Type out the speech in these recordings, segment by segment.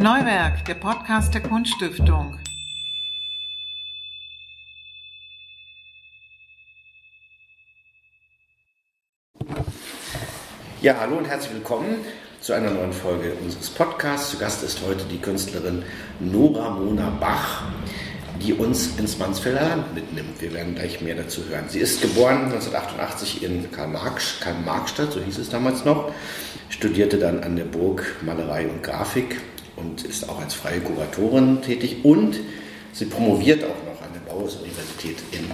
Neuwerk, der Podcast der Kunststiftung. Ja, hallo und herzlich willkommen zu einer neuen Folge unseres Podcasts. Zu Gast ist heute die Künstlerin Nora Mona Bach, die uns ins Mansfelder Land mitnimmt. Wir werden gleich mehr dazu hören. Sie ist geboren 1988 in Karl-Marx-Stadt, so hieß es damals noch, studierte dann an der Burg Malerei und Grafik und ist auch als freie Kuratorin tätig und sie promoviert auch noch an der Bauhaus-Universität in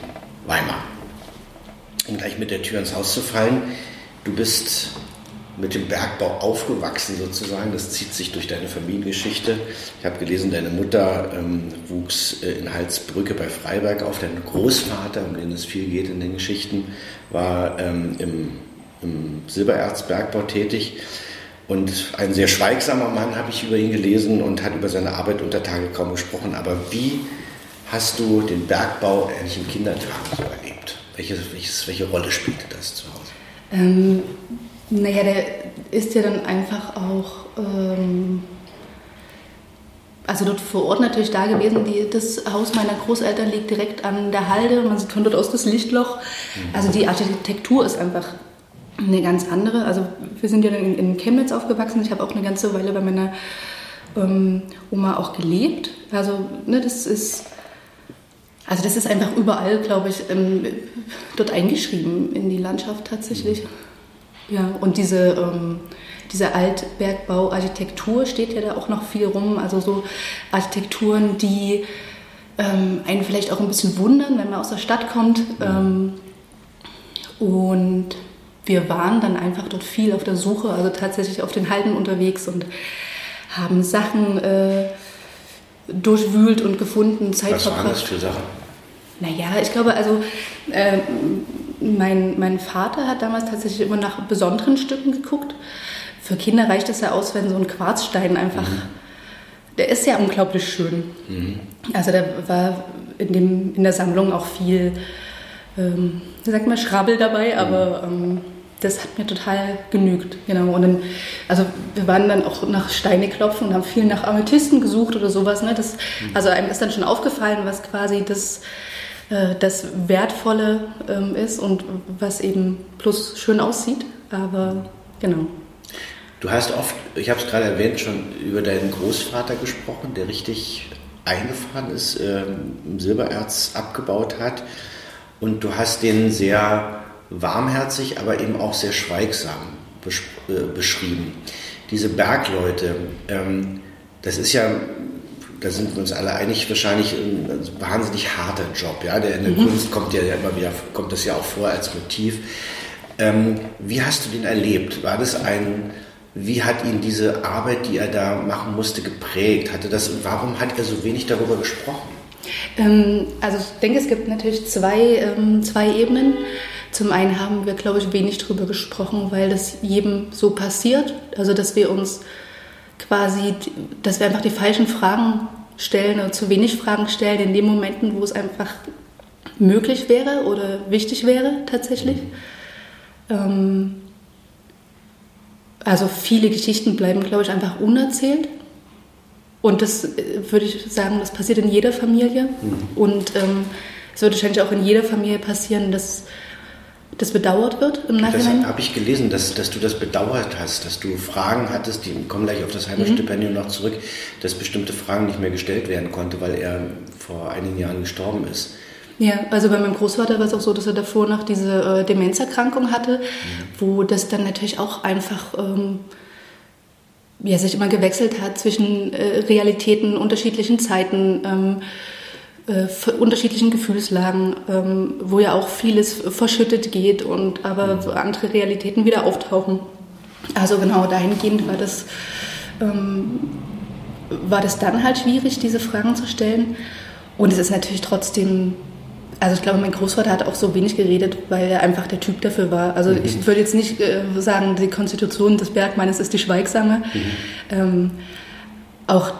Weimar. Um gleich mit der Tür ins Haus zu fallen, du bist mit dem Bergbau aufgewachsen sozusagen. Das zieht sich durch deine Familiengeschichte. Ich habe gelesen, deine Mutter ähm, wuchs äh, in Halsbrücke bei Freiberg auf. Dein Großvater, um den es viel geht in den Geschichten, war ähm, im, im Silbererzbergbau tätig. Und ein sehr schweigsamer Mann habe ich über ihn gelesen und hat über seine Arbeit unter Tage kaum gesprochen. Aber wie hast du den Bergbau eigentlich im Kindertagen so erlebt? Welche, welches, welche Rolle spielte das zu Hause? Ähm, naja, der ist ja dann einfach auch, ähm, also dort vor Ort natürlich da gewesen. Die, das Haus meiner Großeltern liegt direkt an der Halde, man sieht von dort aus das Lichtloch. Also die Architektur ist einfach eine ganz andere. Also wir sind ja dann in, Chemnitz aufgewachsen. Ich habe auch eine ganze Weile bei meiner ähm, Oma auch gelebt. Also ne, das ist also das ist einfach überall, glaube ich, ähm, dort eingeschrieben in die Landschaft tatsächlich. Ja, und diese, ähm, diese Altbergbauarchitektur steht ja da auch noch viel rum. Also so Architekturen, die ähm, einen vielleicht auch ein bisschen wundern, wenn man aus der Stadt kommt. Ähm, und wir waren dann einfach dort viel auf der Suche, also tatsächlich auf den Halden unterwegs und haben Sachen äh, durchwühlt und gefunden, Zeit Was waren das für Sachen? Naja, ich glaube, also äh, mein, mein Vater hat damals tatsächlich immer nach besonderen Stücken geguckt. Für Kinder reicht es ja aus, wenn so ein Quarzstein einfach, mhm. der ist ja unglaublich schön. Mhm. Also da war in, dem, in der Sammlung auch viel, ähm, wie sagt man, Schrabbel dabei, mhm. aber ähm, das hat mir total genügt. Genau. Und dann, also wir waren dann auch nach Steine klopfen und haben viel nach Amethysten gesucht oder sowas. Ne? Das, mhm. also einem ist dann schon aufgefallen, was quasi das äh, das Wertvolle ähm, ist und was eben plus schön aussieht. Aber genau. Du hast oft, ich habe es gerade erwähnt, schon über deinen Großvater gesprochen, der richtig eingefahren ist, ähm, Silbererz abgebaut hat. Und du hast den sehr warmherzig, aber eben auch sehr schweigsam äh, beschrieben. Diese Bergleute, ähm, das ist ja da sind wir uns alle einig, wahrscheinlich ein wahnsinnig harter Job. Ja? Der in der mhm. Kunst kommt ja immer wieder, kommt das ja auch vor als Motiv. Ähm, wie hast du den erlebt? War das ein, wie hat ihn diese Arbeit, die er da machen musste, geprägt? Hatte das, warum hat er so wenig darüber gesprochen? Ähm, also ich denke, es gibt natürlich zwei, ähm, zwei Ebenen. Zum einen haben wir, glaube ich, wenig darüber gesprochen, weil das jedem so passiert. Also dass wir uns quasi, dass wir einfach die falschen Fragen stellen oder zu wenig Fragen stellen in den Momenten, wo es einfach möglich wäre oder wichtig wäre tatsächlich. Ähm, also viele Geschichten bleiben, glaube ich, einfach unerzählt. Und das äh, würde ich sagen, das passiert in jeder Familie. Mhm. Und ähm, es wird wahrscheinlich auch in jeder Familie passieren, dass das bedauert wird im Nachhinein? Das habe ich gelesen, dass, dass du das bedauert hast, dass du Fragen hattest, die kommen gleich auf das Heimatstipendium mhm. noch zurück, dass bestimmte Fragen nicht mehr gestellt werden konnte, weil er vor einigen Jahren gestorben ist. Ja, also bei meinem Großvater war es auch so, dass er davor noch diese äh, Demenzerkrankung hatte, mhm. wo das dann natürlich auch einfach ähm, ja, sich immer gewechselt hat zwischen äh, Realitäten, unterschiedlichen Zeiten. Ähm, äh, unterschiedlichen Gefühlslagen, ähm, wo ja auch vieles verschüttet geht und aber mhm. andere Realitäten wieder auftauchen. Also genau dahingehend war das, ähm, war das dann halt schwierig, diese Fragen zu stellen. Und es ist natürlich trotzdem, also ich glaube, mein Großvater hat auch so wenig geredet, weil er einfach der Typ dafür war. Also mhm. ich würde jetzt nicht äh, sagen, die Konstitution des Bergmannes ist die schweigsame. Mhm. Ähm, auch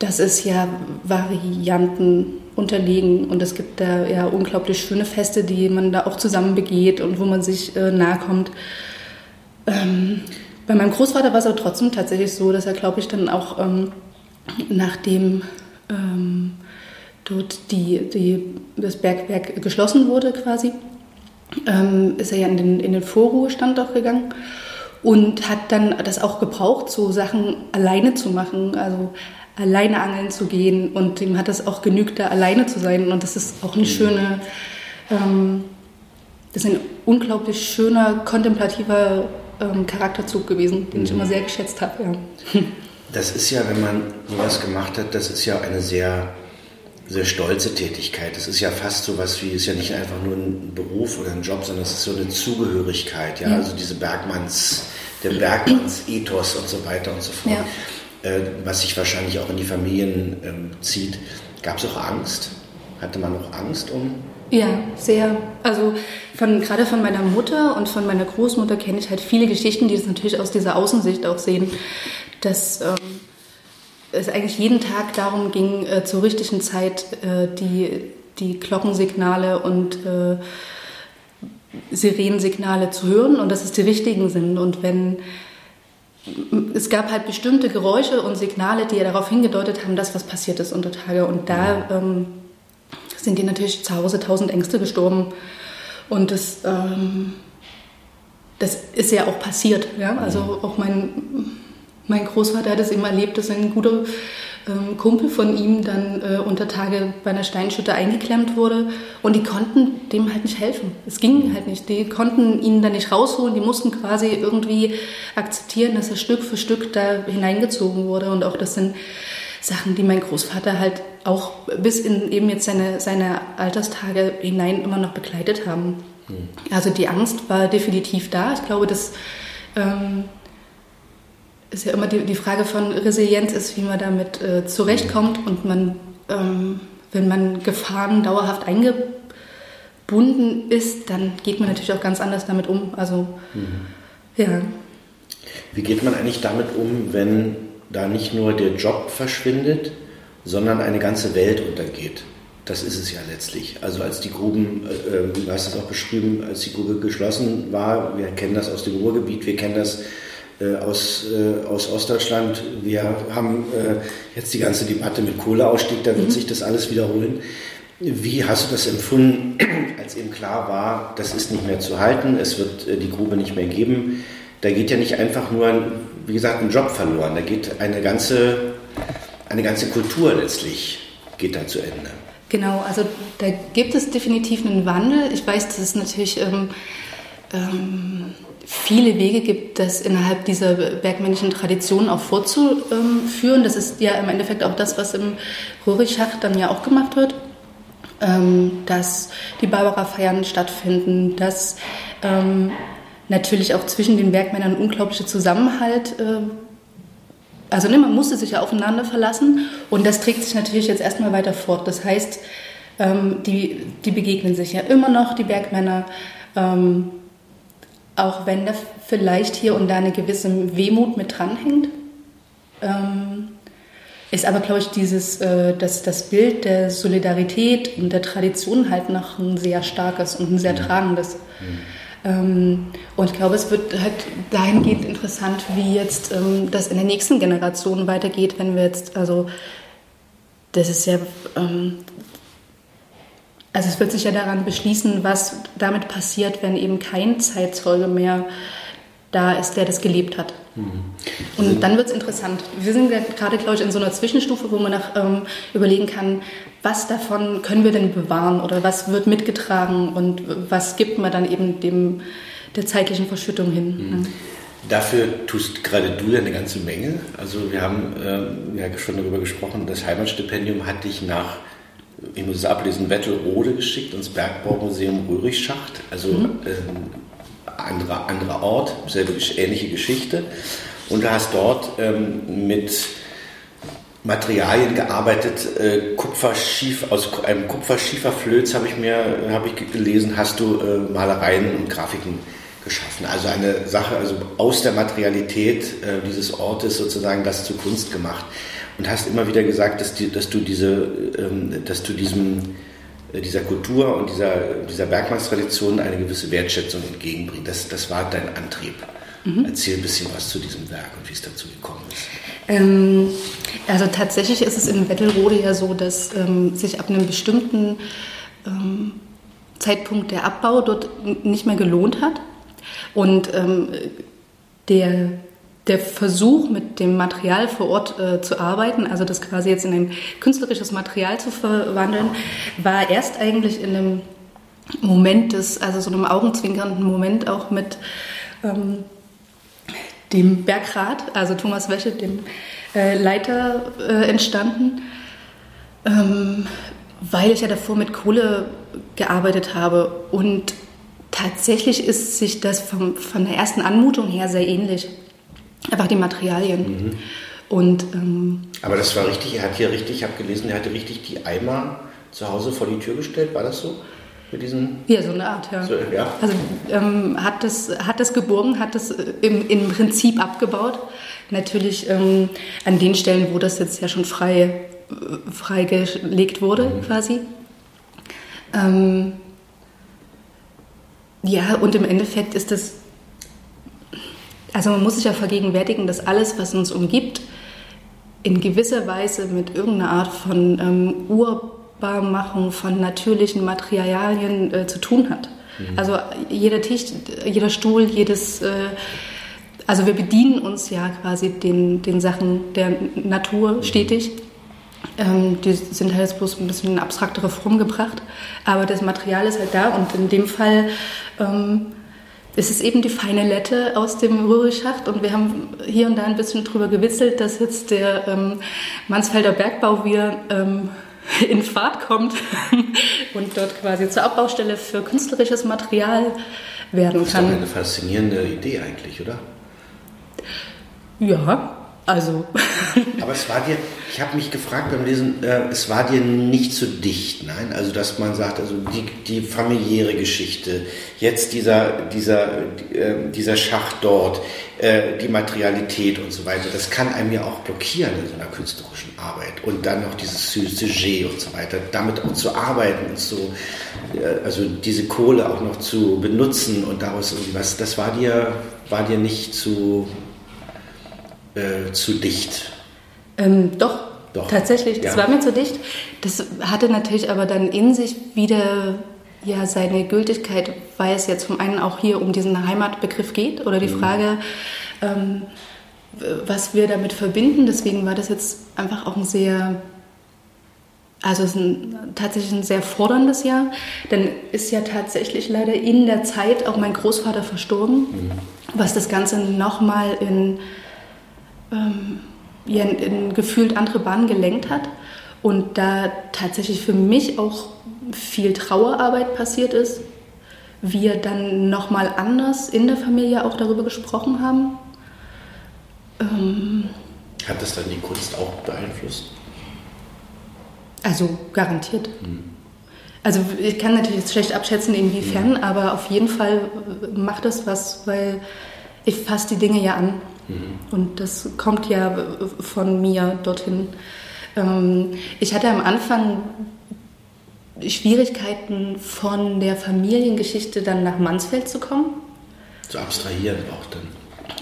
das ist ja Varianten unterlegen. Und es gibt da ja unglaublich schöne Feste, die man da auch zusammen begeht und wo man sich äh, nahe kommt. Ähm, bei meinem Großvater war es aber trotzdem tatsächlich so, dass er, glaube ich, dann auch ähm, nachdem ähm, dort die, die, das Bergwerk geschlossen wurde quasi, ähm, ist er ja in den, in den Vorruhestand auch gegangen und hat dann das auch gebraucht, so Sachen alleine zu machen, also alleine angeln zu gehen und ihm hat es auch genügt, da alleine zu sein und das ist auch eine schöne, ähm, das ist ein unglaublich schöner, kontemplativer ähm, Charakterzug gewesen, den mhm. ich immer sehr geschätzt habe. Ja. Das ist ja, wenn man sowas gemacht hat, das ist ja eine sehr sehr stolze Tätigkeit. Das ist ja fast so was wie, ist ja nicht einfach nur ein Beruf oder ein Job, sondern es ist so eine Zugehörigkeit, ja, ja. also diese Bergmanns, der Bergmanns-Ethos und so weiter und so fort, ja. Äh, was sich wahrscheinlich auch in die Familien ähm, zieht. Gab es auch Angst? Hatte man auch Angst um? Ja, sehr. Also von, gerade von meiner Mutter und von meiner Großmutter kenne ich halt viele Geschichten, die das natürlich aus dieser Außensicht auch sehen, dass ähm, es eigentlich jeden Tag darum ging, äh, zur richtigen Zeit äh, die, die Glockensignale und äh, Sirenensignale zu hören und dass es die richtigen sind. Und wenn es gab halt bestimmte Geräusche und Signale, die ja darauf hingedeutet haben, dass was passiert ist unter Tage. Und da ähm, sind die natürlich zu Hause tausend Ängste gestorben. Und das, ähm, das ist ja auch passiert. Ja? Also auch mein mein Großvater hat es immer erlebt, dass ein guter ähm, Kumpel von ihm dann äh, unter Tage bei einer Steinschütte eingeklemmt wurde und die konnten dem halt nicht helfen. Es ging halt nicht. Die konnten ihn dann nicht rausholen. Die mussten quasi irgendwie akzeptieren, dass er Stück für Stück da hineingezogen wurde und auch das sind Sachen, die mein Großvater halt auch bis in eben jetzt seine, seine Alterstage hinein immer noch begleitet haben. Mhm. Also die Angst war definitiv da. Ich glaube, dass ähm, ist ja immer die, die Frage von Resilienz ist, wie man damit äh, zurechtkommt und man, ähm, wenn man Gefahren dauerhaft eingebunden ist, dann geht man natürlich auch ganz anders damit um. Also, mhm. ja. Wie geht man eigentlich damit um, wenn da nicht nur der Job verschwindet, sondern eine ganze Welt untergeht? Das ist es ja letztlich. Also als die Gruben, äh, äh du hast es auch beschrieben, als die Grube geschlossen war, wir kennen das aus dem Ruhrgebiet, wir kennen das aus, äh, aus Ostdeutschland. Wir haben äh, jetzt die ganze Debatte mit Kohleausstieg, da wird mhm. sich das alles wiederholen. Wie hast du das empfunden, als eben klar war, das ist nicht mehr zu halten, es wird die Grube nicht mehr geben? Da geht ja nicht einfach nur, wie gesagt, ein Job verloren, da geht eine ganze, eine ganze Kultur letztlich geht da zu Ende. Genau, also da gibt es definitiv einen Wandel. Ich weiß, dass es natürlich ähm, ähm, viele Wege gibt, das innerhalb dieser bergmännischen Tradition auch vorzuführen. Das ist ja im Endeffekt auch das, was im Röhrichschacht dann ja auch gemacht wird. Ähm, dass die Barbara-Feiern stattfinden, dass ähm, natürlich auch zwischen den Bergmännern unglaubliche Zusammenhalt äh, also ne, man musste sich ja aufeinander verlassen und das trägt sich natürlich jetzt erstmal weiter fort. Das heißt, ähm, die, die begegnen sich ja immer noch, die Bergmänner. Ähm, auch wenn da vielleicht hier und da eine gewisse Wehmut mit dranhängt. Ähm, ist aber, glaube ich, dieses, äh, das, das Bild der Solidarität und der Tradition halt noch ein sehr starkes und ein sehr mhm. tragendes. Mhm. Ähm, und ich glaube, es wird halt dahingehend interessant, wie jetzt ähm, das in der nächsten Generation weitergeht, wenn wir jetzt, also das ist ja ähm, also es wird sich ja daran beschließen, was damit passiert, wenn eben kein Zeitzeuge mehr da ist, der das gelebt hat. Mhm. Und dann wird es interessant. Wir sind gerade, glaube ich, in so einer Zwischenstufe, wo man nach, ähm, überlegen kann, was davon können wir denn bewahren oder was wird mitgetragen und was gibt man dann eben dem, der zeitlichen Verschüttung hin. Mhm. Ja. Dafür tust gerade du ja eine ganze Menge. Also wir haben äh, ja schon darüber gesprochen, das Heimatstipendium hat dich nach ich muss es ablesen, Wettelrode geschickt ins Bergbaumuseum Röhrichschacht, also mhm. äh, anderer, anderer Ort, selbe ähnliche Geschichte. Und du hast dort ähm, mit Materialien gearbeitet, äh, Kupferschief, aus einem Kupferschieferflöz habe ich mir habe ich gelesen, hast du äh, Malereien und Grafiken geschaffen. Also eine Sache, also aus der Materialität äh, dieses Ortes sozusagen das zu Kunst gemacht und hast immer wieder gesagt, dass, die, dass du diese, ähm, dass du diesem, äh, dieser Kultur und dieser, dieser Bergmannstradition eine gewisse Wertschätzung entgegenbringst. Das, das war dein Antrieb. Mhm. Erzähl ein bisschen was zu diesem Werk und wie es dazu gekommen ist. Ähm, also tatsächlich ist es in Wettelrode ja so, dass ähm, sich ab einem bestimmten ähm, Zeitpunkt der Abbau dort nicht mehr gelohnt hat. Und ähm, der, der Versuch, mit dem Material vor Ort äh, zu arbeiten, also das quasi jetzt in ein künstlerisches Material zu verwandeln, war erst eigentlich in einem Moment des, also so einem augenzwinkernden Moment auch mit ähm, dem Bergrat, also Thomas Wäsche, dem äh, Leiter, äh, entstanden, ähm, weil ich ja davor mit Kohle gearbeitet habe. Und tatsächlich ist sich das vom, von der ersten Anmutung her sehr ähnlich. Einfach die Materialien. Mhm. Und, ähm, Aber das war richtig, er hat hier richtig, ich habe gelesen, er hatte richtig die Eimer zu Hause vor die Tür gestellt, war das so? Für diesen ja, so eine Art, ja. So, ja. Also ähm, hat, das, hat das geborgen, hat das äh, im, im Prinzip abgebaut. Natürlich ähm, an den Stellen, wo das jetzt ja schon frei, äh, freigelegt wurde, mhm. quasi. Ähm, ja, und im Endeffekt ist das, also man muss sich ja vergegenwärtigen, dass alles, was uns umgibt, in gewisser Weise mit irgendeiner Art von ähm, Urbarmachung von natürlichen Materialien äh, zu tun hat. Mhm. Also jeder Tisch, jeder Stuhl, jedes, äh, also wir bedienen uns ja quasi den, den Sachen der Natur mhm. stetig. Ähm, die sind halt jetzt bloß ein bisschen in abstraktere Form gebracht, aber das Material ist halt da und in dem Fall ähm, ist es eben die feine Lette aus dem Röhrigschacht und wir haben hier und da ein bisschen drüber gewitzelt, dass jetzt der ähm, Mansfelder Bergbau wieder ähm, in Fahrt kommt und dort quasi zur Abbaustelle für künstlerisches Material werden kann. Das ist doch eine faszinierende Idee eigentlich, oder? Ja, also. Aber es war dir, ich habe mich gefragt beim Lesen, äh, es war dir nicht zu dicht, nein? Also, dass man sagt, also die, die familiäre Geschichte, jetzt dieser, dieser, äh, dieser Schacht dort, äh, die Materialität und so weiter, das kann einem ja auch blockieren in so einer künstlerischen Arbeit. Und dann noch dieses Sujet und so weiter, damit auch zu arbeiten und so, äh, also diese Kohle auch noch zu benutzen und daraus irgendwie was, das war dir, war dir nicht zu äh, zu dicht? Ähm, doch, doch, tatsächlich. Das ja. war mir zu dicht. Das hatte natürlich aber dann in sich wieder ja, seine Gültigkeit, weil es jetzt zum einen auch hier um diesen Heimatbegriff geht oder die mhm. Frage, ähm, was wir damit verbinden. Deswegen war das jetzt einfach auch ein sehr, also es ist ein, tatsächlich ein sehr forderndes Jahr. Denn ist ja tatsächlich leider in der Zeit auch mein Großvater verstorben, mhm. was das Ganze nochmal in ähm, ja, in, in gefühlt andere Bahnen gelenkt hat. Und da tatsächlich für mich auch viel Trauerarbeit passiert ist, wir dann nochmal anders in der Familie auch darüber gesprochen haben. Ähm, Hat das dann die Kunst auch beeinflusst? Also garantiert. Mhm. Also ich kann natürlich jetzt schlecht abschätzen, inwiefern, mhm. aber auf jeden Fall macht das was, weil ich fasse die Dinge ja an. Mhm. Und das kommt ja von mir dorthin. Ähm, ich hatte am Anfang Schwierigkeiten von der Familiengeschichte dann nach Mansfeld zu kommen. Zu abstrahieren auch dann.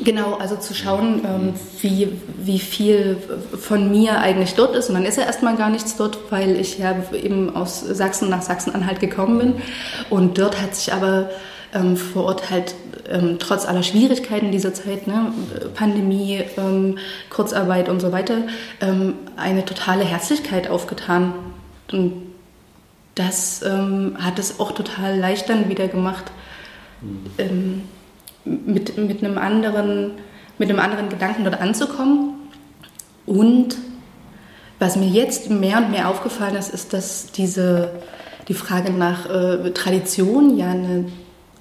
Genau, also zu schauen, mhm. ähm, wie, wie viel von mir eigentlich dort ist. Und dann ist ja erstmal gar nichts dort, weil ich ja eben aus Sachsen nach Sachsen-Anhalt gekommen bin. Und dort hat sich aber ähm, vor Ort halt ähm, trotz aller Schwierigkeiten dieser Zeit, ne, Pandemie, ähm, Kurzarbeit und so weiter, ähm, eine totale Herzlichkeit aufgetan. Und das ähm, hat es auch total leicht dann wieder gemacht, mhm. mit, mit, einem anderen, mit einem anderen Gedanken dort anzukommen. Und was mir jetzt mehr und mehr aufgefallen ist, ist, dass diese, die Frage nach äh, Tradition ja eine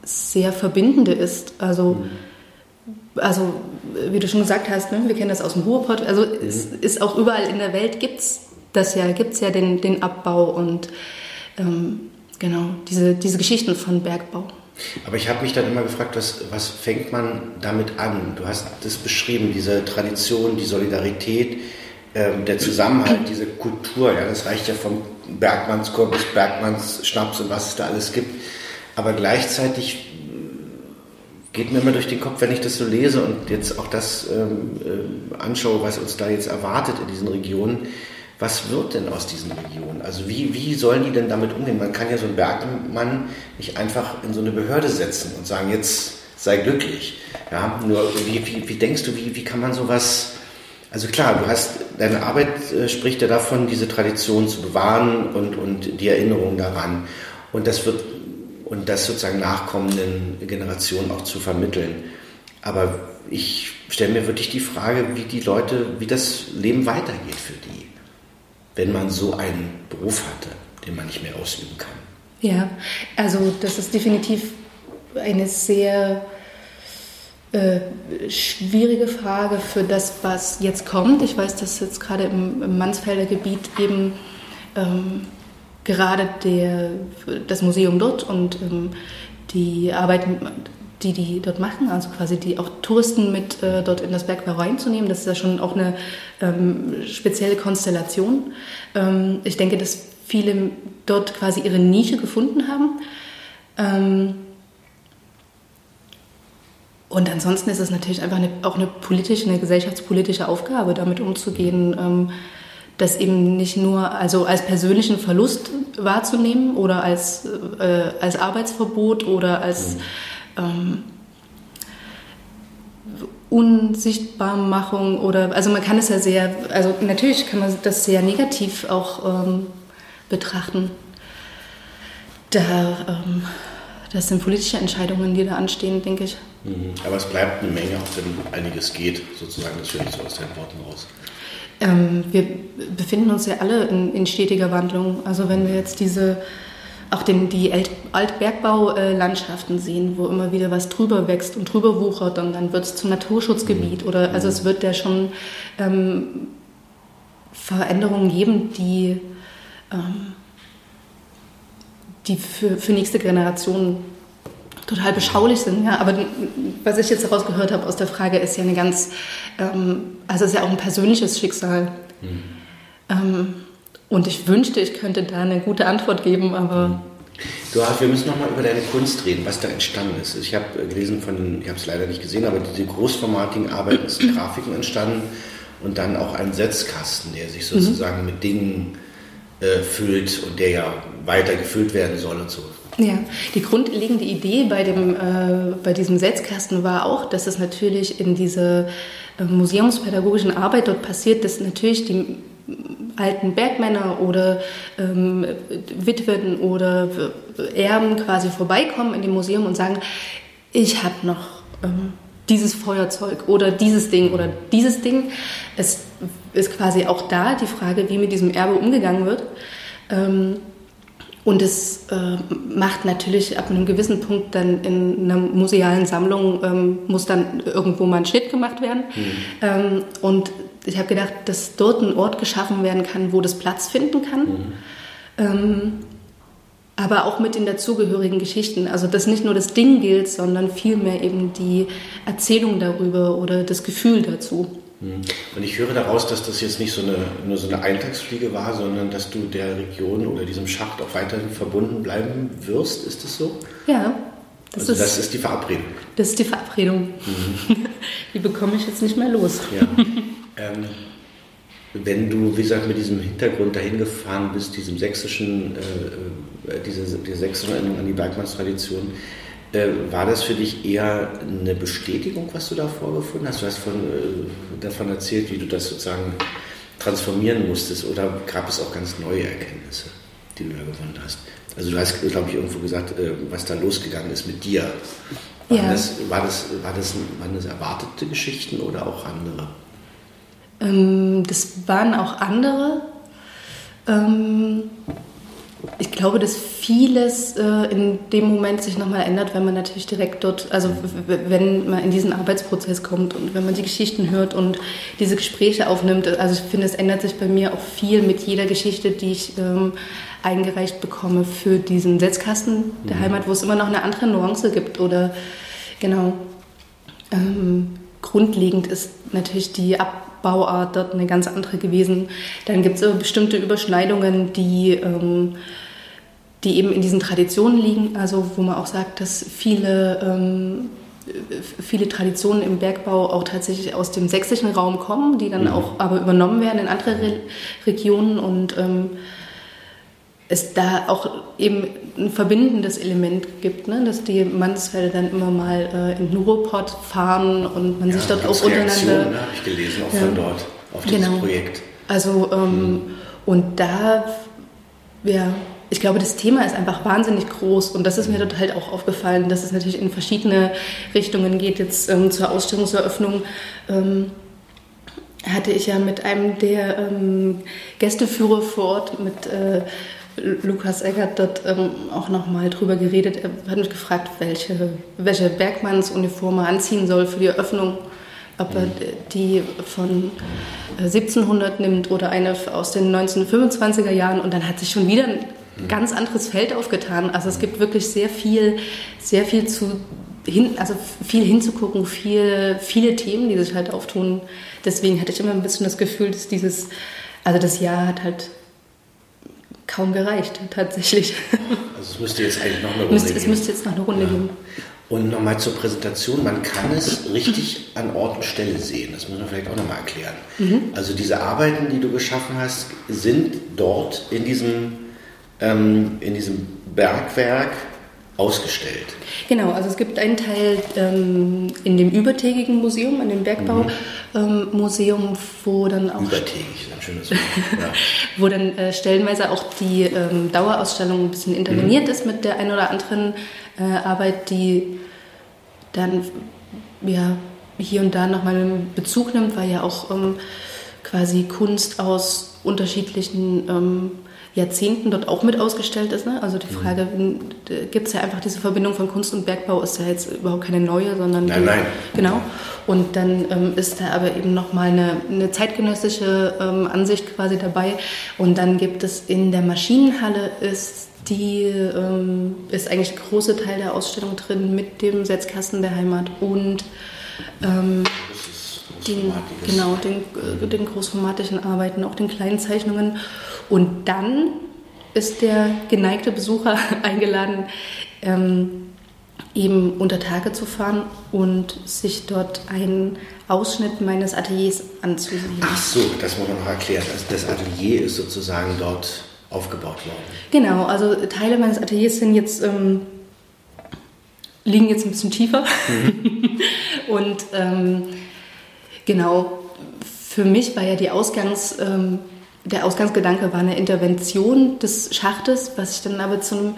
sehr verbindende ist. Also, mhm. also wie du schon gesagt hast, ne, wir kennen das aus dem Ruhrpott, also mhm. es ist auch überall in der Welt gibt es das ja, gibt es ja den, den Abbau und ähm, genau, diese, diese Geschichten von Bergbau. Aber ich habe mich dann immer gefragt, was, was fängt man damit an? Du hast das beschrieben, diese Tradition, die Solidarität, ähm, der Zusammenhalt, diese Kultur. Ja, das reicht ja vom Bergmannschor bis Bergmannsschnaps und was es da alles gibt. Aber gleichzeitig geht mir immer durch den Kopf, wenn ich das so lese und jetzt auch das ähm, äh, anschaue, was uns da jetzt erwartet in diesen Regionen. Was wird denn aus diesen Regionen? Also wie, wie sollen die denn damit umgehen? Man kann ja so einen Bergmann nicht einfach in so eine Behörde setzen und sagen, jetzt sei glücklich. Ja, nur wie, wie, wie denkst du, wie, wie kann man sowas also klar, du hast, deine Arbeit äh, spricht ja davon, diese Tradition zu bewahren und, und die Erinnerung daran. Und das wird, und das sozusagen nachkommenden Generationen auch zu vermitteln. Aber ich stelle mir wirklich die Frage, wie die Leute, wie das Leben weitergeht für die, wenn man so einen Beruf hatte, den man nicht mehr ausüben kann. Ja, also das ist definitiv eine sehr äh, schwierige Frage für das, was jetzt kommt. Ich weiß, dass jetzt gerade im, im Mansfelder Gebiet eben ähm, gerade der, das Museum dort und ähm, die Arbeit, die die dort machen, also quasi die auch Touristen mit äh, dort in das Bergbau reinzunehmen, das ist ja schon auch eine ähm, spezielle Konstellation. Ähm, ich denke, dass viele dort quasi ihre Nische gefunden haben. Ähm, und ansonsten ist es natürlich einfach eine, auch eine politische, eine gesellschaftspolitische Aufgabe, damit umzugehen, ähm, das eben nicht nur also als persönlichen Verlust wahrzunehmen oder als, äh, als Arbeitsverbot oder als ähm, Unsichtbarmachung oder also man kann es ja sehr, also natürlich kann man das sehr negativ auch ähm, betrachten. Da, ähm, das sind politische Entscheidungen, die da anstehen, denke ich. Mhm. Aber es bleibt eine Menge, auch wenn einiges geht, sozusagen, das höre ich so aus deinen Worten raus. Ähm, wir befinden uns ja alle in, in, stetiger Wandlung. Also wenn wir jetzt diese, auch den, die Altbergbaulandschaften sehen, wo immer wieder was drüber wächst und drüber wuchert und dann wird es zum Naturschutzgebiet. Mhm. Oder, also es wird ja schon ähm, Veränderungen geben, die, ähm, die für, für nächste Generationen total beschaulich sind. Ja, aber was ich jetzt herausgehört habe aus der Frage, ist ja eine ganz, ähm, also ist ja auch ein persönliches Schicksal. Mhm. Ähm, und ich wünschte, ich könnte da eine gute Antwort geben, aber. Mhm. Du, wir müssen nochmal über deine Kunst reden, was da entstanden ist. Ich habe gelesen von, ich habe es leider nicht gesehen, aber diese großformatigen Arbeiten sind Grafiken entstanden und dann auch ein Setzkasten, der sich mhm. sozusagen mhm. mit Dingen äh, füllt und der ja weiter gefüllt werden soll und so. Ja, die grundlegende Idee bei, dem, äh, bei diesem Setzkasten war auch, dass es natürlich in dieser äh, museumspädagogischen Arbeit dort passiert, dass natürlich die alten Bergmänner oder ähm, Witwen oder Erben quasi vorbeikommen in dem Museum und sagen, ich habe noch ähm, dieses Feuerzeug oder dieses Ding oder dieses Ding. Es ist quasi auch da die Frage, wie mit diesem Erbe umgegangen wird. Ähm, und es äh, macht natürlich ab einem gewissen Punkt dann in einer musealen Sammlung, ähm, muss dann irgendwo mal ein Schnitt gemacht werden. Mhm. Ähm, und ich habe gedacht, dass dort ein Ort geschaffen werden kann, wo das Platz finden kann. Mhm. Ähm, aber auch mit den dazugehörigen Geschichten. Also dass nicht nur das Ding gilt, sondern vielmehr eben die Erzählung darüber oder das Gefühl dazu. Hm. Und ich höre daraus, dass das jetzt nicht so eine, nur so eine Eintagsfliege war, sondern dass du der Region oder diesem Schacht auch weiterhin verbunden bleiben wirst. Ist das so? Ja. Das, also ist, das ist die Verabredung. Das ist die Verabredung. Mhm. Die bekomme ich jetzt nicht mehr los. Ja. ähm, wenn du, wie gesagt, mit diesem Hintergrund dahin gefahren bist, diesem sächsischen, äh, äh diese, diese sächsischen Erinnerung an die Bergmannstradition, äh, war das für dich eher eine Bestätigung, was du da vorgefunden hast? Du hast von, äh, davon erzählt, wie du das sozusagen transformieren musstest, oder gab es auch ganz neue Erkenntnisse, die du da gewonnen hast? Also du hast, glaube ich, irgendwo gesagt, äh, was da losgegangen ist mit dir. War ja. das, war das, war das, waren das erwartete Geschichten oder auch andere? Ähm, das waren auch andere. Ähm, ich glaube, dass vieles äh, in dem Moment sich nochmal ändert, wenn man natürlich direkt dort, also wenn man in diesen Arbeitsprozess kommt und wenn man die Geschichten hört und diese Gespräche aufnimmt. Also ich finde, es ändert sich bei mir auch viel mit jeder Geschichte, die ich ähm, eingereicht bekomme für diesen Setzkasten der mhm. Heimat, wo es immer noch eine andere Nuance gibt oder genau. Ähm, grundlegend ist natürlich die Abbauart dort eine ganz andere gewesen. Dann gibt es bestimmte Überschneidungen, die, ähm, die eben in diesen Traditionen liegen, also wo man auch sagt, dass viele ähm, viele Traditionen im Bergbau auch tatsächlich aus dem sächsischen Raum kommen, die dann mhm. auch aber übernommen werden in andere Re Regionen und ähm, es da auch eben ein verbindendes Element gibt, ne? dass die Mannsfelder dann immer mal äh, in den Ruhrpott fahren und man ja, sich dort auch untereinander. habe ich gelesen, auch ja. von dort auf dieses genau. Projekt. Also ähm, mhm. und da, ja, ich glaube, das Thema ist einfach wahnsinnig groß und das ist mir dort halt auch aufgefallen, dass es natürlich in verschiedene Richtungen geht. Jetzt ähm, zur Ausstellungseröffnung ähm, hatte ich ja mit einem der ähm, Gästeführer vor Ort, mit äh, Lukas Eggert dort ähm, auch nochmal drüber geredet. Er hat mich gefragt, welche, welche Bergmannsuniform er anziehen soll für die Eröffnung. Ob er die von 1700 äh, nimmt oder eine aus den 1925er Jahren. Und dann hat sich schon wieder ein ganz anderes Feld aufgetan. Also es gibt wirklich sehr viel, sehr viel zu hin, also viel hinzugucken, viel, viele Themen, die sich halt auftun. Deswegen hatte ich immer ein bisschen das Gefühl, dass dieses, also das Jahr hat halt kaum gereicht, tatsächlich. Also es müsste jetzt eigentlich noch eine Runde müsste, geben. Es müsste jetzt noch eine Runde ja. geben. Und nochmal zur Präsentation, man kann es richtig an Ort und Stelle sehen. Das muss man vielleicht auch nochmal erklären. Mhm. Also diese Arbeiten, die du geschaffen hast, sind dort in diesem, ähm, in diesem Bergwerk ausgestellt. Genau, also es gibt einen Teil ähm, in dem übertägigen Museum, in dem Bergbau-Museum, mhm. ähm, wo dann auch... Übertägig, ein schönes Wort. Ja. wo dann äh, stellenweise auch die ähm, Dauerausstellung ein bisschen interveniert mhm. ist mit der einen oder anderen äh, Arbeit, die dann ja, hier und da nochmal einen Bezug nimmt, weil ja auch ähm, quasi Kunst aus unterschiedlichen ähm, Jahrzehnten dort auch mit ausgestellt ist. Ne? Also die mhm. Frage, gibt es ja einfach diese Verbindung von Kunst und Bergbau, ist ja jetzt überhaupt keine neue, sondern... Nein, die, nein. Genau. Und dann ähm, ist da aber eben nochmal eine, eine zeitgenössische ähm, Ansicht quasi dabei. Und dann gibt es in der Maschinenhalle ist die ähm, ist eigentlich ein großer Teil der Ausstellung drin mit dem Setzkasten der Heimat und ähm, den, genau, den, äh, den großformatischen Arbeiten, auch den kleinen Zeichnungen. Und dann ist der geneigte Besucher eingeladen, ähm, eben unter Tage zu fahren und sich dort einen Ausschnitt meines Ateliers anzusehen. Ach so, das muss man noch erklären. Also das Atelier ist sozusagen dort aufgebaut worden. Genau, also Teile meines Ateliers sind jetzt ähm, liegen jetzt ein bisschen tiefer mhm. und ähm, genau für mich war ja die Ausgangs ähm, der Ausgangsgedanke war eine Intervention des Schachtes, was ich dann aber zu einem.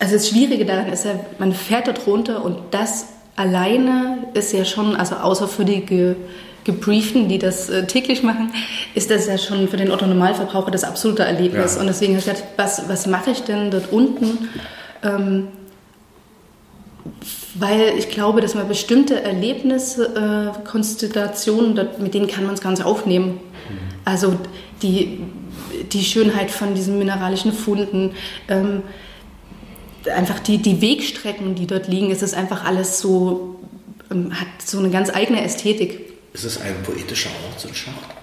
Also das Schwierige daran ist ja, man fährt dort runter und das alleine ist ja schon, also außer für die Ge Gebrieften, die das äh, täglich machen, ist das ja schon für den Otto-Normalverbraucher das absolute Erlebnis. Ja. Und deswegen habe ich gedacht, was, was mache ich denn dort unten? Ähm, weil ich glaube, dass man bestimmte Erlebnisse, äh, Konstellationen, mit denen kann man es ganz aufnehmen. Also die, die Schönheit von diesen mineralischen Funden, ähm, einfach die, die Wegstrecken, die dort liegen, es ist einfach alles so, ähm, hat so eine ganz eigene Ästhetik. Ist es ein poetischer Ort, so ein Schacht?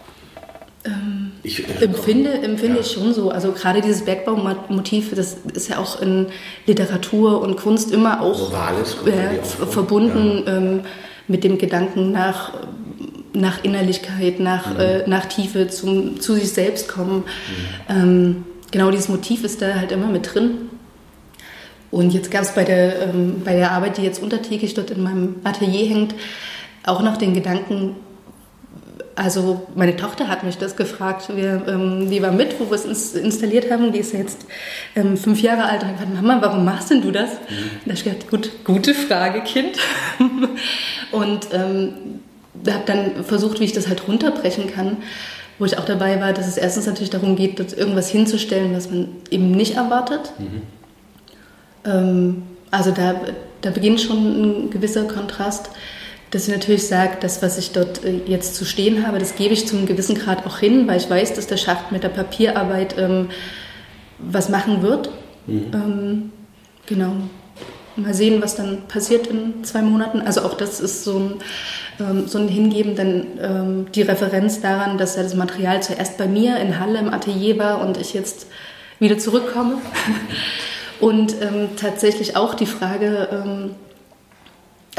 Ich, äh, empfinde empfinde ja. ich schon so. Also gerade dieses Bergbaumotiv, das ist ja auch in Literatur und Kunst immer auch äh, verbunden ja. ähm, mit dem Gedanken nach nach Innerlichkeit, nach, mhm. äh, nach Tiefe, zum, zu sich selbst kommen. Mhm. Ähm, genau dieses Motiv ist da halt immer mit drin. Und jetzt gab es bei, der, ähm, bei der Arbeit, die jetzt untertägig dort in meinem Atelier hängt, auch noch den Gedanken, also meine Tochter hat mich das gefragt. Wir, ähm, die war mit, wo wir es installiert haben. Die ist jetzt ähm, fünf Jahre alt und hat gesagt, Mama, warum machst denn du das? Mhm. Da habe ich gedacht, gut, gute Frage, Kind. und ähm, habe dann versucht, wie ich das halt runterbrechen kann, wo ich auch dabei war, dass es erstens natürlich darum geht, dort irgendwas hinzustellen, was man eben nicht erwartet. Mhm. Ähm, also da, da beginnt schon ein gewisser Kontrast, dass ich natürlich sage, das, was ich dort äh, jetzt zu stehen habe, das gebe ich zum gewissen Grad auch hin, weil ich weiß, dass der Schacht mit der Papierarbeit ähm, was machen wird. Mhm. Ähm, genau. Mal sehen, was dann passiert in zwei Monaten. Also auch das ist so ein, ähm, so ein Hingeben, dann ähm, die Referenz daran, dass ja das Material zuerst bei mir in Halle im Atelier war und ich jetzt wieder zurückkomme. und ähm, tatsächlich auch die Frage, ähm,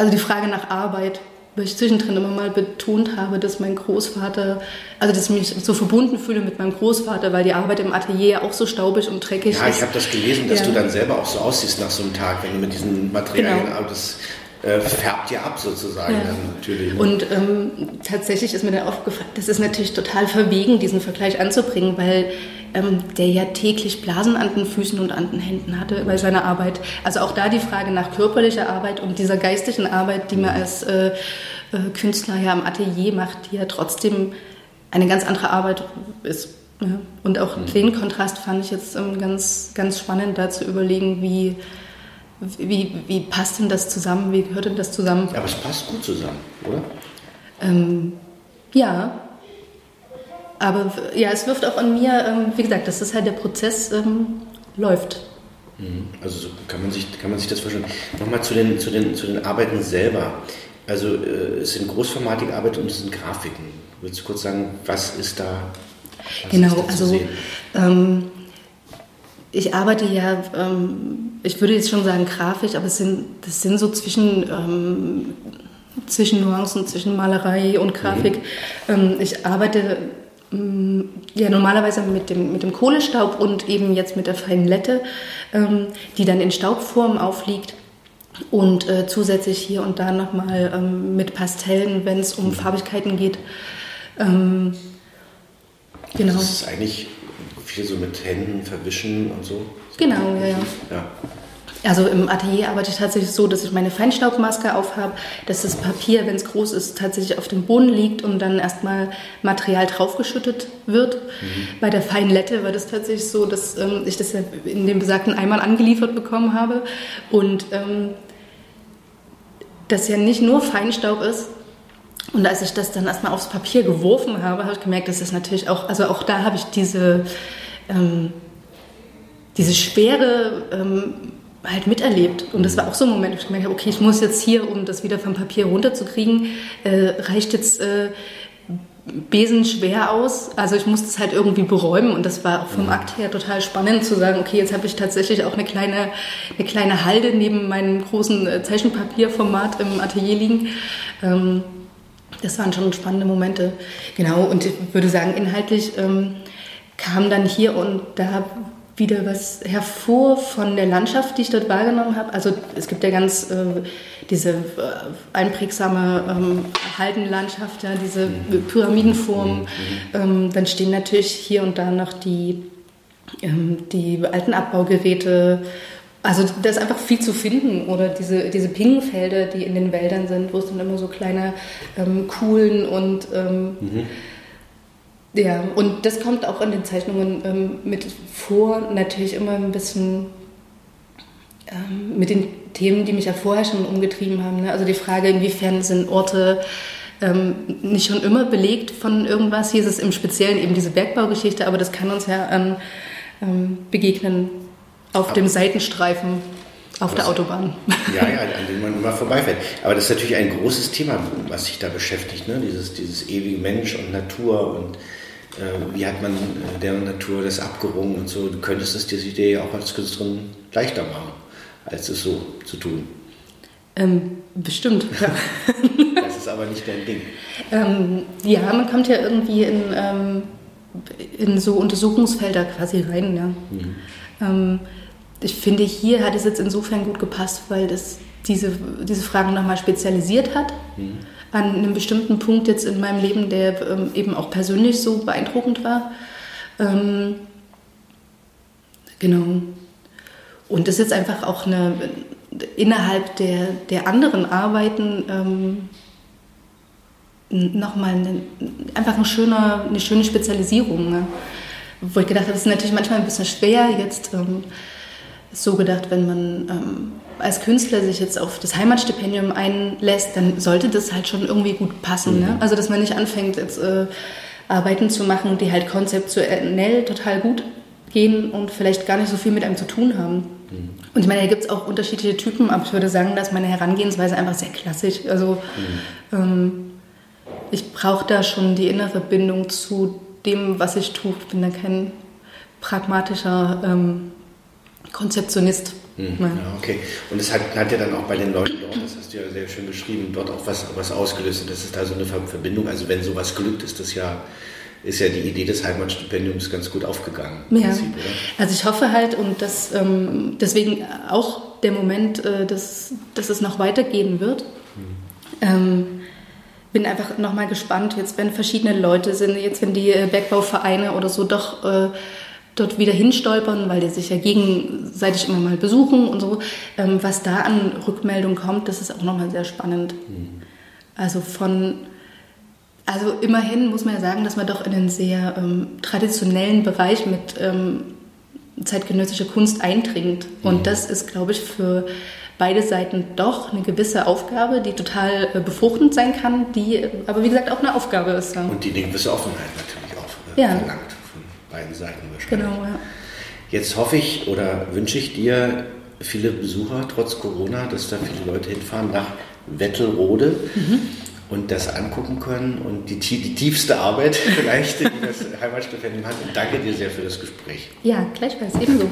also die Frage nach Arbeit, weil ich zwischendrin immer mal betont habe, dass mein Großvater, also dass ich mich so verbunden fühle mit meinem Großvater, weil die Arbeit im Atelier auch so staubig und dreckig Ja, ist. ich habe das gelesen, dass Ja. du dann selber auch so aussiehst nach so einem Tag, wenn du mit diesen Materialien Genau. arbeitest. Äh, färbt ja ab sozusagen Ja. dann natürlich. ne? Und ähm, tatsächlich ist mir dann aufgefallen, das ist natürlich total verwegen, diesen Vergleich anzubringen, weil ähm, der ja täglich Blasen an den Füßen und an den Händen hatte bei seiner Arbeit. Also auch da die Frage nach körperlicher Arbeit und dieser geistigen Arbeit, die man als äh, äh, Künstler ja am Atelier macht, die ja trotzdem eine ganz andere Arbeit ist. Ja. Und auch den Kontrast fand ich jetzt ähm, ganz, ganz spannend, da zu überlegen, wie, wie, wie passt denn das zusammen, wie gehört denn das zusammen? Aber es passt gut zusammen, oder? Ähm, ja. Aber ja, es wirft auch an mir, ähm, wie gesagt, das ist halt der Prozess ähm, läuft. Mhm. Also so kann man sich, kann man sich das vorstellen. Nochmal zu den, zu, den, zu den Arbeiten selber. Also äh, es sind großformatige Arbeiten und es sind Grafiken. Willst du kurz sagen, was ist da, was genau, ist da also ähm, ich arbeite ja, ähm, ich würde jetzt schon sagen grafisch, aber es sind, das sind so zwischen, ähm, zwischen Nuancen, zwischen Malerei und Grafik. Ähm, ich arbeite ähm, ja normalerweise mit dem, mit dem Kohlestaub und eben jetzt mit der feinen Lette, ähm, die dann in Staubform aufliegt. Und äh, zusätzlich hier und da nochmal ähm, mit Pastellen, wenn es um Farbigkeiten geht. Ähm, genau. Das ist eigentlich viel so mit Händen verwischen und so. Genau, ja, ja. Ja. Also im Atelier arbeite ich tatsächlich so, dass ich meine Feinstaubmaske aufhabe, dass das Papier, wenn es groß ist, tatsächlich auf dem Boden liegt und dann erstmal Material draufgeschüttet wird. Bei der feinen Lette war das tatsächlich so, dass ähm, ich das ja in den besagten Eimern angeliefert bekommen habe und ähm, das ja nicht nur Feinstaub ist. Und als ich das dann erstmal aufs Papier geworfen habe, habe ich gemerkt, dass das natürlich auch, also auch da habe ich diese, ähm, diese Schwere ähm, halt miterlebt. Und das war auch so ein Moment, wo ich gemerkt habe, okay, ich muss jetzt hier, um das wieder vom Papier runterzukriegen, äh, reicht jetzt äh, Besen schwer aus. Also ich musste es halt irgendwie beräumen und das war auch vom Akt her total spannend zu sagen, okay, jetzt habe ich tatsächlich auch eine kleine, eine kleine Halde neben meinem großen äh, Zeichenpapierformat im Atelier liegen. Ähm, das waren schon spannende Momente. Genau, und ich würde sagen, inhaltlich ähm, kam dann hier und da wieder was hervor von der Landschaft, die ich dort wahrgenommen habe. Also es gibt ja ganz äh, diese äh, einprägsame ähm, Haldenlandschaft, ja, diese Pyramidenform. Ähm, dann stehen natürlich hier und da noch die, ähm, die alten Abbaugeräte. Also da ist einfach viel zu finden. Oder diese, diese Pingenfelder, die in den Wäldern sind, wo es dann immer so kleine ähm, Kuhlen und ähm, ja, und das kommt auch in den Zeichnungen ähm, mit vor, natürlich immer ein bisschen ähm, mit den Themen, die mich ja vorher schon umgetrieben haben. Ne? Also die Frage, inwiefern sind Orte ähm, nicht schon immer belegt von irgendwas. Hier ist es im Speziellen eben diese Bergbaugeschichte, aber das kann uns ja ähm, ähm, begegnen auf dem Seitenstreifen auf der? Autobahn. Ja, ja, an dem man immer vorbeifährt. Aber das ist natürlich ein großes Thema, was sich da beschäftigt, ne? dieses, dieses ewige Mensch und Natur und wie hat man äh, der Natur das abgerungen und so. Du könntest es dir die Idee auch als Künstlerin leichter machen, als es so zu tun. Ähm, bestimmt, ja. Das ist aber nicht dein Ding. Ähm, ja, man kommt ja irgendwie in, ähm, in so Untersuchungsfelder quasi rein. Ja. Ähm, ich finde, hier hat es jetzt insofern gut gepasst, weil das diese, diese Fragen nochmal spezialisiert hat. An einem bestimmten Punkt jetzt in meinem Leben, der ähm, eben auch persönlich so beeindruckend war. Ähm, genau. Und das ist jetzt einfach auch eine, innerhalb der, der anderen Arbeiten ähm, nochmal eine, einfach ein schöner, eine schöne Spezialisierung. Ne? Wo ich gedacht habe, das ist natürlich manchmal ein bisschen schwer jetzt ähm, so gedacht, wenn man ähm, als Künstler sich jetzt auf das Heimatstipendium einlässt, dann sollte das halt schon irgendwie gut passen. Ne? Also dass man nicht anfängt, jetzt äh, Arbeiten zu machen, die halt konzeptionell total gut gehen und vielleicht gar nicht so viel mit einem zu tun haben. Und ich meine, da gibt es auch unterschiedliche Typen, aber ich würde sagen, dass meine Herangehensweise einfach sehr klassisch. Also ähm, ich brauche da schon die innere Bindung zu dem, was ich tue. Ich bin da kein pragmatischer ähm, Konzeptionist. Hm, Ja. Okay. Und es hat, hat ja dann auch bei den Leuten auch, das hast du ja sehr schön beschrieben, dort auch was, was ausgelöst hat. Das ist da so eine Verbindung. Also wenn sowas glückt, ist das ja ist ja die Idee des Heimatstipendiums ganz gut aufgegangen. Ja. Prinzip, also ich hoffe halt und das, ähm, deswegen auch der Moment, äh, dass, dass es noch weitergehen wird. Mhm. Ähm, bin einfach nochmal gespannt, jetzt wenn verschiedene Leute sind, jetzt wenn die äh, Bergbauvereine oder so doch äh, dort wieder hinstolpern, weil die sich ja gegenseitig immer mal besuchen und so, ähm, was da an Rückmeldung kommt, das ist auch nochmal sehr spannend. Mhm. Also von also immerhin muss man ja sagen, dass man doch in einen sehr ähm, traditionellen Bereich mit ähm, zeitgenössischer Kunst eindringt. Und mhm. das ist, glaube ich, für beide Seiten doch eine gewisse Aufgabe, die total äh, befruchtend sein kann, die aber wie gesagt auch eine Aufgabe ist. Ja. Und die eine gewisse Offenheit natürlich auch äh, ja. verlangt beiden Seiten wahrscheinlich. Genau, ja. Jetzt hoffe ich oder wünsche ich dir viele Besucher trotz Corona, dass da viele Leute hinfahren nach Wettelrode. Mhm und das angucken können und die, die tiefste Arbeit vielleicht, die das Heimatstipendium hat. Und danke dir sehr für das Gespräch. Ja, gleichfalls, ebenso.